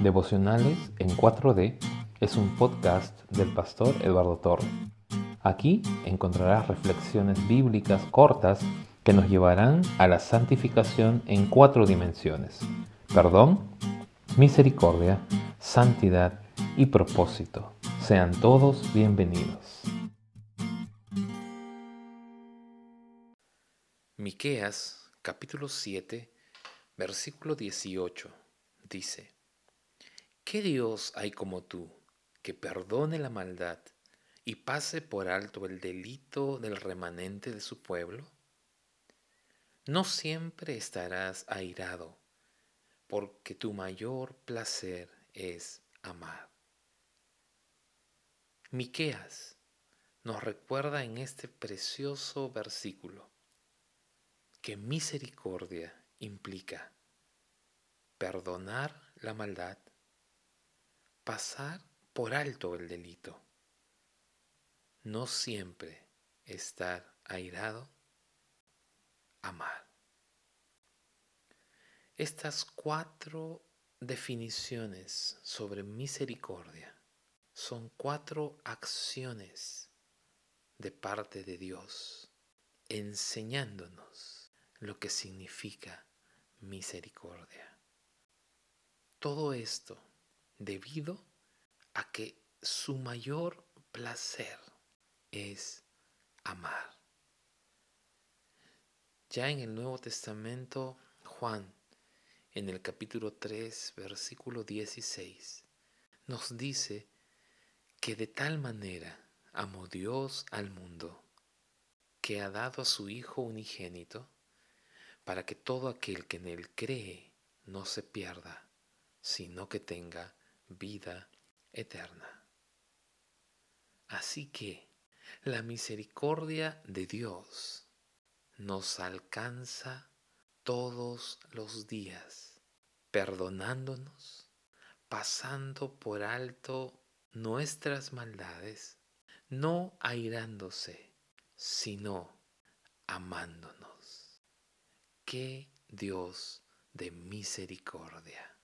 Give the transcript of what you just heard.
Devocionales en 4D es un podcast del pastor Eduardo Torre. Aquí encontrarás reflexiones bíblicas cortas que nos llevarán a la santificación en cuatro dimensiones. Perdón, misericordia, santidad y propósito. Sean todos bienvenidos. Miqueas capítulo 7 versículo 18 dice: ¿Qué Dios hay como tú que perdone la maldad y pase por alto el delito del remanente de su pueblo? No siempre estarás airado, porque tu mayor placer es amar. Miqueas nos recuerda en este precioso versículo que misericordia implica perdonar la maldad, pasar por alto el delito, no siempre estar airado, amar. Estas cuatro definiciones sobre misericordia son cuatro acciones de parte de Dios enseñándonos lo que significa misericordia. Todo esto debido a que su mayor placer es amar. Ya en el Nuevo Testamento, Juan, en el capítulo 3, versículo 16, nos dice que de tal manera amó Dios al mundo, que ha dado a su Hijo unigénito, para que todo aquel que en él cree no se pierda, sino que tenga vida eterna. Así que la misericordia de Dios nos alcanza todos los días, perdonándonos, pasando por alto nuestras maldades, no airándose, sino amándonos. ¡Qué Dios de misericordia!